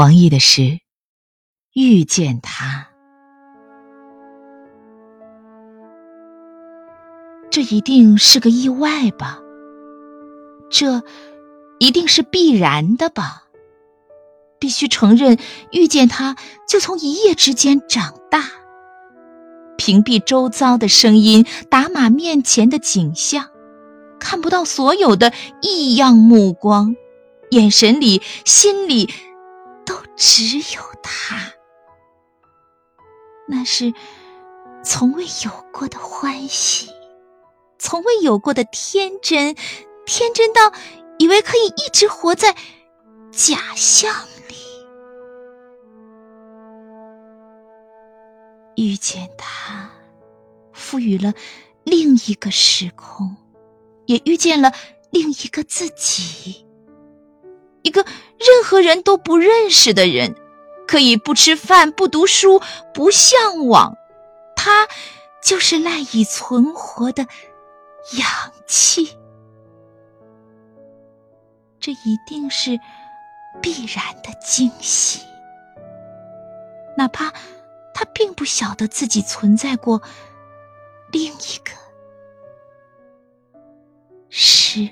王毅的诗，遇见他，这一定是个意外吧？这一定是必然的吧？必须承认，遇见他就从一夜之间长大，屏蔽周遭的声音，打马面前的景象，看不到所有的异样目光，眼神里、心里。只有他，那是从未有过的欢喜，从未有过的天真，天真到以为可以一直活在假象里。遇见他，赋予了另一个时空，也遇见了另一个自己。一个任何人都不认识的人，可以不吃饭、不读书、不向往，他就是赖以存活的氧气。这一定是必然的惊喜，哪怕他并不晓得自己存在过另一个时。